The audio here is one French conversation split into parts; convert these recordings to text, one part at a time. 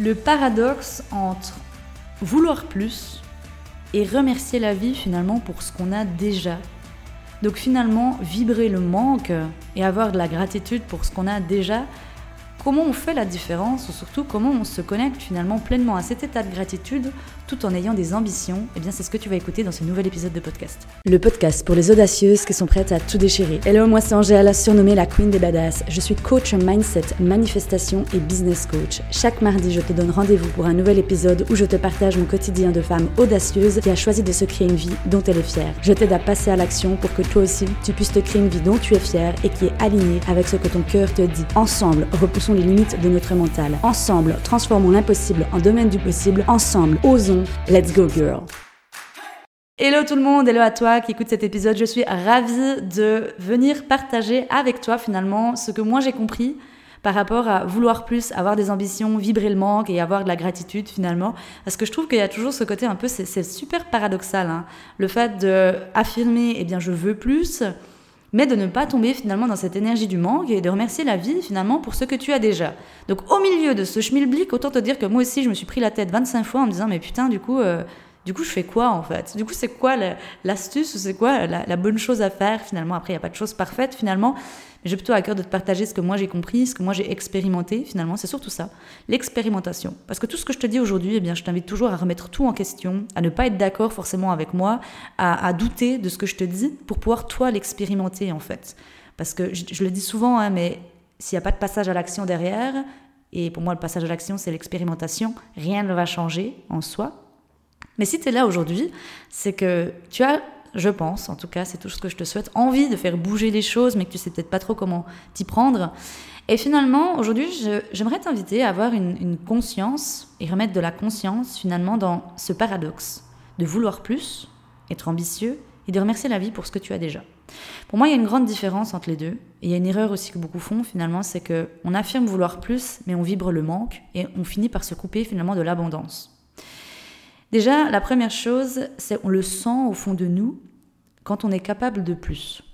Le paradoxe entre vouloir plus et remercier la vie finalement pour ce qu'on a déjà. Donc finalement, vibrer le manque et avoir de la gratitude pour ce qu'on a déjà, comment on fait la différence ou surtout comment on se connecte finalement pleinement à cet état de gratitude tout en ayant des ambitions, eh bien c'est ce que tu vas écouter dans ce nouvel épisode de podcast. Le podcast pour les audacieuses qui sont prêtes à tout déchirer. Hello, moi c'est Angèle, surnommée la Queen des Badass. Je suis coach mindset, manifestation et business coach. Chaque mardi, je te donne rendez-vous pour un nouvel épisode où je te partage mon quotidien de femme audacieuse qui a choisi de se créer une vie dont elle est fière. Je t'aide à passer à l'action pour que toi aussi, tu puisses te créer une vie dont tu es fière et qui est alignée avec ce que ton cœur te dit. Ensemble, repoussons les limites de notre mental. Ensemble, transformons l'impossible en domaine du possible. Ensemble, osons Let's go girl. Hello tout le monde, hello à toi qui écoute cet épisode. Je suis ravie de venir partager avec toi finalement ce que moi j'ai compris par rapport à vouloir plus, avoir des ambitions, vibrer le manque et avoir de la gratitude finalement. Parce que je trouve qu'il y a toujours ce côté un peu, c'est super paradoxal, hein. le fait d'affirmer, eh bien je veux plus, mais de ne pas tomber finalement dans cette énergie du manque et de remercier la vie finalement pour ce que tu as déjà. Donc au milieu de ce schmilblick, autant te dire que moi aussi je me suis pris la tête 25 fois en me disant mais putain du coup euh, du coup, je fais quoi en fait? Du coup, c'est quoi l'astuce ou c'est quoi la, bonne chose à faire finalement? Après, il n'y a pas de chose parfaite finalement. J'ai plutôt à cœur de te partager ce que moi j'ai compris, ce que moi j'ai expérimenté finalement. C'est surtout ça, l'expérimentation. Parce que tout ce que je te dis aujourd'hui, eh bien, je t'invite toujours à remettre tout en question, à ne pas être d'accord forcément avec moi, à, douter de ce que je te dis pour pouvoir toi l'expérimenter en fait. Parce que je, le dis souvent, hein, mais s'il n'y a pas de passage à l'action derrière, et pour moi le passage à l'action c'est l'expérimentation, rien ne va changer en soi. Mais si tu es là aujourd'hui, c'est que tu as, je pense, en tout cas, c'est tout ce que je te souhaite, envie de faire bouger les choses, mais que tu sais peut-être pas trop comment t'y prendre. Et finalement, aujourd'hui, j'aimerais t'inviter à avoir une, conscience et remettre de la conscience finalement dans ce paradoxe de vouloir plus, être ambitieux et de remercier la vie pour ce que tu as déjà. Pour moi, il y a une grande différence entre les deux. Et il y a une erreur aussi que beaucoup font finalement, c'est que on affirme vouloir plus, mais on vibre le manque et on finit par se couper finalement de l'abondance. Déjà, la première chose, c'est on le sent au fond de nous quand on est capable de plus.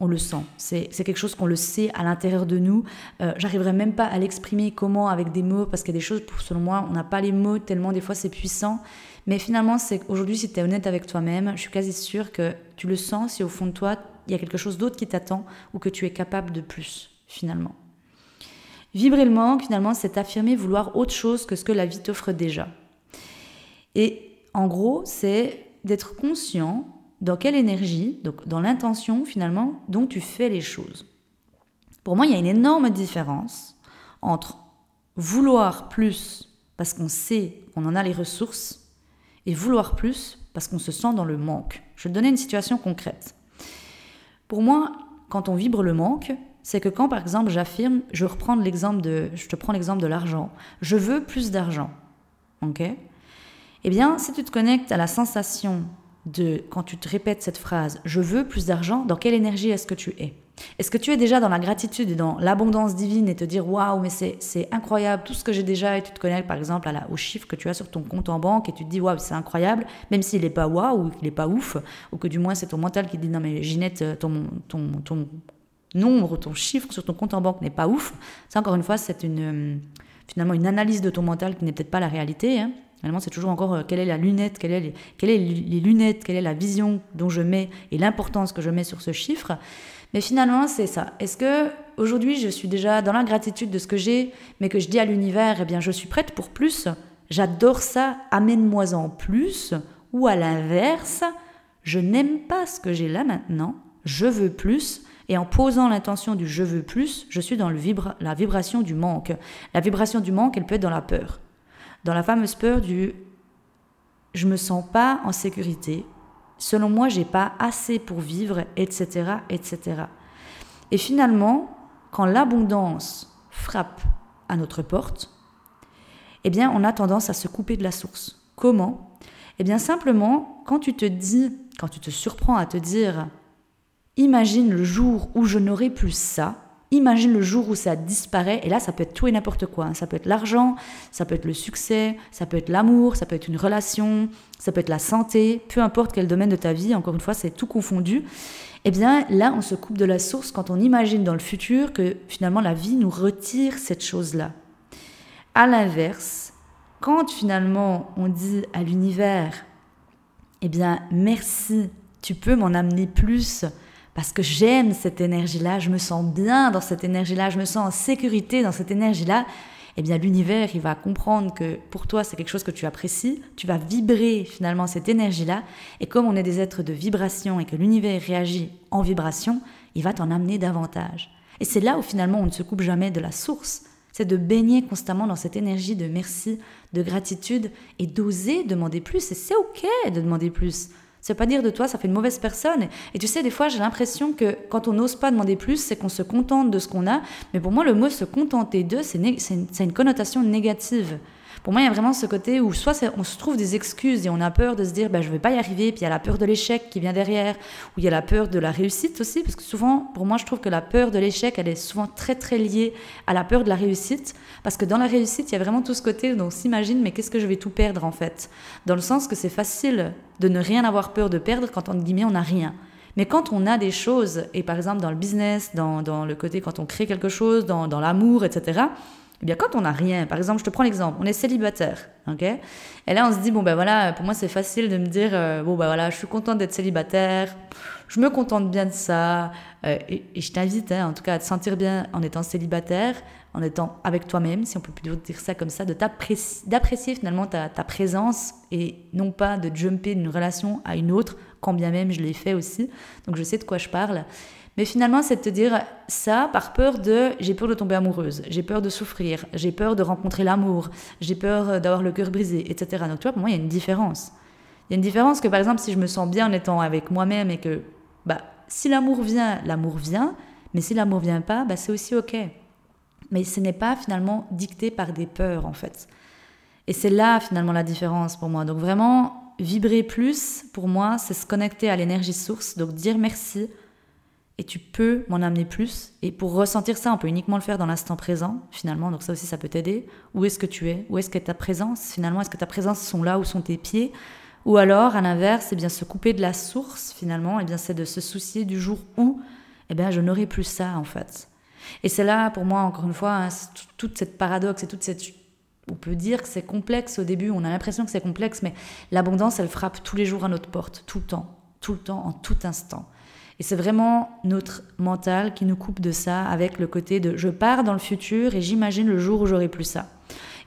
On le sent. C'est quelque chose qu'on le sait à l'intérieur de nous. Euh, J'arriverai même pas à l'exprimer comment avec des mots, parce qu'il y a des choses, pour, selon moi, on n'a pas les mots tellement des fois c'est puissant. Mais finalement, c'est aujourd'hui, si tu es honnête avec toi-même, je suis quasi sûre que tu le sens si au fond de toi, il y a quelque chose d'autre qui t'attend ou que tu es capable de plus, finalement. Vibrer le manque, finalement, c'est affirmer vouloir autre chose que ce que la vie t'offre déjà. Et en gros, c'est d'être conscient dans quelle énergie, donc dans l'intention finalement, dont tu fais les choses. Pour moi, il y a une énorme différence entre vouloir plus parce qu'on sait qu'on en a les ressources et vouloir plus parce qu'on se sent dans le manque. Je vais te donner une situation concrète. Pour moi, quand on vibre le manque, c'est que quand par exemple j'affirme, je reprends l'exemple de, je te prends l'exemple de l'argent, je veux plus d'argent, ok? Eh bien, si tu te connectes à la sensation de, quand tu te répètes cette phrase, je veux plus d'argent, dans quelle énergie est-ce que tu es? Est-ce que tu es déjà dans la gratitude et dans l'abondance divine et te dire, waouh, mais c'est incroyable tout ce que j'ai déjà et tu te connectes par exemple à la, au chiffre que tu as sur ton compte en banque et tu te dis, waouh, c'est incroyable, même s'il n'est pas waouh ou qu'il n'est pas ouf, ou que du moins c'est ton mental qui dit, non mais Ginette, ton, ton, ton nombre, ton chiffre sur ton compte en banque n'est pas ouf. Ça, encore une fois, c'est une, finalement une analyse de ton mental qui n'est peut-être pas la réalité. Hein. Finalement, c'est toujours encore euh, quelle est la lunette, quelle est, les, lunettes, quelle est la vision dont je mets et l'importance que je mets sur ce chiffre. Mais finalement, c'est ça. Est-ce que aujourd'hui, je suis déjà dans la gratitude de ce que j'ai, mais que je dis à l'univers, eh bien, je suis prête pour plus? J'adore ça. Amène-moi-en plus. Ou à l'inverse, je n'aime pas ce que j'ai là maintenant. Je veux plus. Et en posant l'intention du je veux plus, je suis dans le vibre, la vibration du manque. La vibration du manque, elle peut être dans la peur dans la fameuse peur du je me sens pas en sécurité, selon moi j'ai pas assez pour vivre, etc., etc. Et finalement, quand l'abondance frappe à notre porte, eh bien on a tendance à se couper de la source. Comment? Eh bien simplement, quand tu te dis, quand tu te surprends à te dire, imagine le jour où je n'aurai plus ça, Imagine le jour où ça disparaît, et là, ça peut être tout et n'importe quoi. Hein. Ça peut être l'argent, ça peut être le succès, ça peut être l'amour, ça peut être une relation, ça peut être la santé, peu importe quel domaine de ta vie, encore une fois, c'est tout confondu. Eh bien, là, on se coupe de la source quand on imagine dans le futur que finalement la vie nous retire cette chose-là. À l'inverse, quand finalement on dit à l'univers, eh bien merci, tu peux m'en amener plus parce que j'aime cette énergie-là, je me sens bien dans cette énergie-là, je me sens en sécurité dans cette énergie-là, eh bien l'univers, il va comprendre que pour toi, c'est quelque chose que tu apprécies, tu vas vibrer finalement cette énergie-là, et comme on est des êtres de vibration et que l'univers réagit en vibration, il va t'en amener davantage. Et c'est là où finalement on ne se coupe jamais de la source, c'est de baigner constamment dans cette énergie de merci, de gratitude, et d'oser demander plus, et c'est ok de demander plus. Ça veut pas dire de toi, ça fait une mauvaise personne. Et tu sais, des fois, j'ai l'impression que quand on n'ose pas demander plus, c'est qu'on se contente de ce qu'on a. Mais pour moi, le mot se contenter d'eux, c'est une connotation négative. Pour moi, il y a vraiment ce côté où soit on se trouve des excuses et on a peur de se dire bah, je ne vais pas y arriver, puis il y a la peur de l'échec qui vient derrière, ou il y a la peur de la réussite aussi, parce que souvent, pour moi, je trouve que la peur de l'échec, elle est souvent très très liée à la peur de la réussite, parce que dans la réussite, il y a vraiment tout ce côté où on s'imagine mais qu'est-ce que je vais tout perdre en fait? Dans le sens que c'est facile de ne rien avoir peur de perdre quand, en guillemets, on n'a rien. Mais quand on a des choses, et par exemple dans le business, dans, le côté quand on crée quelque chose, dans l'amour, etc., eh bien, quand on n'a rien, par exemple, je te prends l'exemple, on est célibataire, ok? Et là, on se dit, bon, ben voilà, pour moi, c'est facile de me dire, euh, bon, ben voilà, je suis contente d'être célibataire, je me contente bien de ça, euh, et, je t'invite, hein, en tout cas, à te sentir bien en étant célibataire, en étant avec toi-même, si on peut plus dire ça comme ça, d'apprécier finalement ta, ta, présence et non pas de jumper d'une relation à une autre, quand bien même je l'ai fait aussi. Donc je sais de quoi je parle. Mais finalement, c'est de te dire ça par peur de j'ai peur de tomber amoureuse, j'ai peur de souffrir, j'ai peur de rencontrer l'amour, j'ai peur d'avoir le cœur brisé, etc. Donc, tu vois, pour moi, il y a une différence. Il y a une différence que, par exemple, si je me sens bien en étant avec moi-même et que, bah, si l'amour vient, l'amour vient, mais si l'amour vient pas, bah, c'est aussi OK. Mais ce n'est pas finalement dicté par des peurs, en fait. Et c'est là, finalement, la différence pour moi. Donc, vraiment, vibrer plus, pour moi, c'est se connecter à l'énergie source, donc dire merci et tu peux m'en amener plus. Et pour ressentir ça, on peut uniquement le faire dans l'instant présent, finalement. Donc ça aussi, ça peut t'aider. Où est-ce que tu es? Où est-ce que ta présence Finalement, est-ce que ta présence sont là où sont tes pieds? Ou alors, à l'inverse, eh bien, se couper de la source, finalement, eh bien, c'est de se soucier du jour où, eh bien, je n'aurai plus ça, en fait. Et c'est là, pour moi, encore une fois, hein, toute cette paradoxe et toute cette on peut dire que c'est complexe au début, on a l'impression que c'est complexe, mais l'abondance, elle frappe tous les jours à notre porte, tout le temps, tout le temps, en tout instant. Et c'est vraiment notre mental qui nous coupe de ça avec le côté de je pars dans le futur et j'imagine le jour où j'aurai plus ça.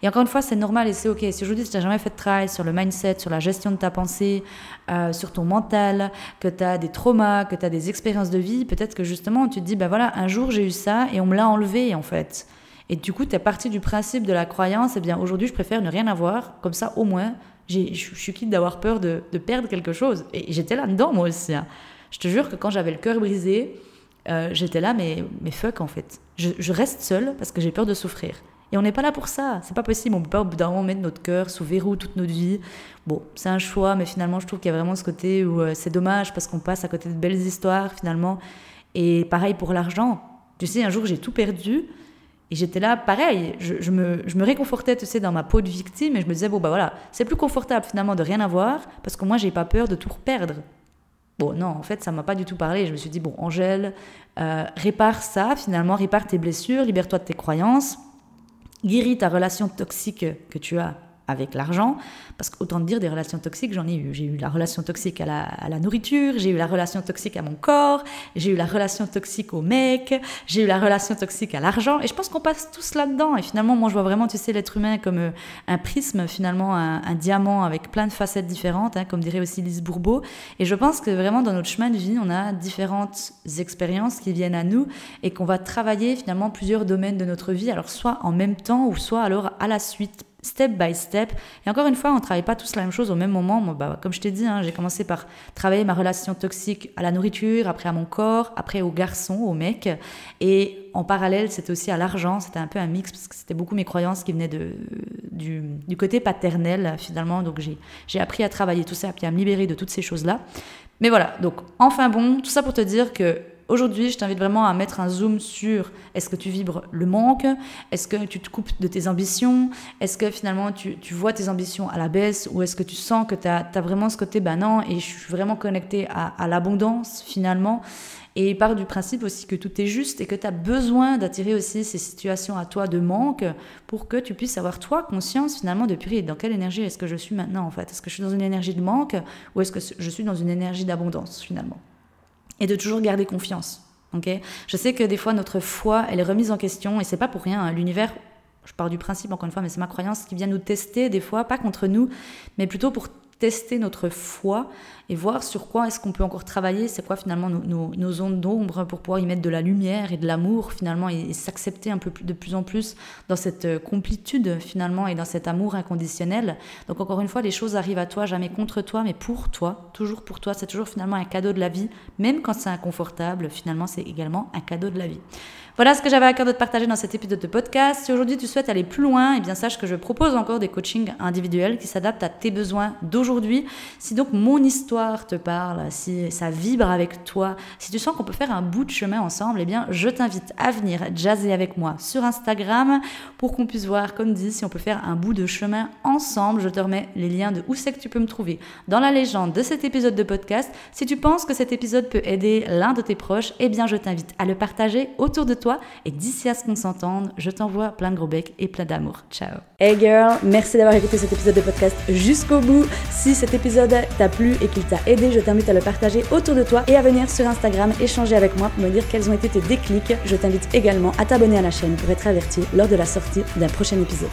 Et encore une fois, c'est normal et c'est ok. Si aujourd'hui, tu n'as jamais fait de travail sur le mindset, sur la gestion de ta pensée, euh, sur ton mental, que tu as des traumas, que tu as des expériences de vie, peut-être que justement, tu te dis, ben voilà, un jour j'ai eu ça et on me l'a enlevé en fait. Et du coup, tu es parti du principe de la croyance, eh bien aujourd'hui, je préfère ne rien avoir, comme ça au moins, je suis quitte d'avoir peur de, de, perdre quelque chose. Et j'étais là-dedans moi aussi. Hein. Je te jure que quand j'avais le cœur brisé, euh, j'étais là, mais, mais fuck en fait. Je, reste seule parce que j'ai peur de souffrir. Et on n'est pas là pour ça. C'est pas possible. On peut pas au bout d'un moment mettre notre cœur sous verrou toute notre vie. Bon, c'est un choix, mais finalement, je trouve qu'il y a vraiment ce côté où euh, c'est dommage parce qu'on passe à côté de belles histoires finalement. Et pareil pour l'argent. Tu sais, un jour, j'ai tout perdu. Et j'étais là, pareil, je, me, je, me, réconfortais, tu sais, dans ma peau de victime, et je me disais, bon, bah voilà, c'est plus confortable finalement de rien avoir, parce que moi, j'ai pas peur de tout perdre. Bon, non, en fait, ça m'a pas du tout parlé. Je me suis dit, bon, Angèle, euh, répare ça, finalement, répare tes blessures, libère-toi de tes croyances, guéris ta relation toxique que tu as avec l'argent, parce qu'autant dire des relations toxiques, j'en ai eu. J'ai eu la relation toxique à la, nourriture, j'ai eu la relation toxique à mon corps, j'ai eu la relation toxique au mec, j'ai eu la relation toxique à l'argent, et je pense qu'on passe tous là-dedans. Et finalement, moi, je vois vraiment, tu sais, l'être humain comme euh, un prisme, finalement, un, diamant avec plein de facettes différentes, hein, comme dirait aussi Lise Bourbeau. Et je pense que vraiment, dans notre chemin de vie, on a différentes expériences qui viennent à nous et qu'on va travailler finalement plusieurs domaines de notre vie, alors soit en même temps ou soit alors à la suite step by step. Et encore une fois, on ne travaille pas tous la même chose au même moment. Bah, comme je t'ai dit, hein, j'ai commencé par travailler ma relation toxique à la nourriture, après à mon corps, après au garçon, au mec. Et en parallèle, c'était aussi à l'argent. C'était un peu un mix parce que c'était beaucoup mes croyances qui venaient du, du côté paternel finalement. Donc j'ai appris à travailler tout ça, puis à me libérer de toutes ces choses-là. Mais voilà, donc enfin bon, tout ça pour te dire que aujourd'hui, je t'invite vraiment à mettre un zoom sur est-ce que tu vibres le manque Est-ce que tu te coupes de tes ambitions Est-ce que finalement tu, vois tes ambitions à la baisse Ou est-ce que tu sens que tu as, vraiment ce côté, bah non, et je suis vraiment connecté à, l'abondance finalement. Et part du principe aussi que tout est juste et que tu as besoin d'attirer aussi ces situations à toi de manque pour que tu puisses avoir toi conscience finalement de purée, dans quelle énergie est-ce que je suis maintenant en fait? Est-ce que je suis dans une énergie de manque ou est-ce que je suis dans une énergie d'abondance finalement? Et de toujours garder confiance. je sais que des fois notre foi elle est remise en question et c'est pas pour rien. Hein. L'univers je pars du principe encore une fois, mais c'est ma croyance qui vient nous tester des fois, pas contre nous, mais plutôt pour tester notre foi et voir sur quoi est-ce qu'on peut encore travailler, c'est quoi finalement nos, nos, zones d'ombre pour pouvoir y mettre de la lumière et de l'amour finalement et, s'accepter un peu plus, de plus en plus dans cette euh, complétude finalement et dans cet amour inconditionnel. Donc encore une fois, les choses arrivent à toi, jamais contre toi, mais pour toi, toujours pour toi. C'est toujours finalement un cadeau de la vie, même quand c'est inconfortable, finalement c'est également un cadeau de la vie. Voilà ce que j'avais à cœur de partager dans cet épisode de podcast. Si aujourd'hui tu souhaites aller plus loin, eh bien sache que je propose encore des coachings individuels qui s'adaptent à tes besoins d'aujourd'hui. Si donc mon histoire te parle, si ça vibre avec toi, si tu sens qu'on peut faire un bout de chemin ensemble, eh bien je t'invite à venir jazzer avec moi sur Instagram pour qu'on puisse voir, comme dit, si on peut faire un bout de chemin ensemble. Je te remets les liens de où c'est que tu peux me trouver dans la légende de cet épisode de podcast. Si tu penses que cet épisode peut aider l'un de tes proches, eh bien je t'invite à le partager autour de toi et d'ici à ce qu'on s'entende, je t'envoie plein de gros becs et plein d'amour. Ciao. Hey girl, merci d'avoir écouté cet épisode de podcast jusqu'au bout. Si cet épisode t'a plu et qu'il t'a aidé, je t'invite à le partager autour de toi et à venir sur Instagram échanger avec moi pour me dire quels ont été tes déclics. Je t'invite également à t'abonner à la chaîne pour être averti lors de la sortie d'un prochain épisode.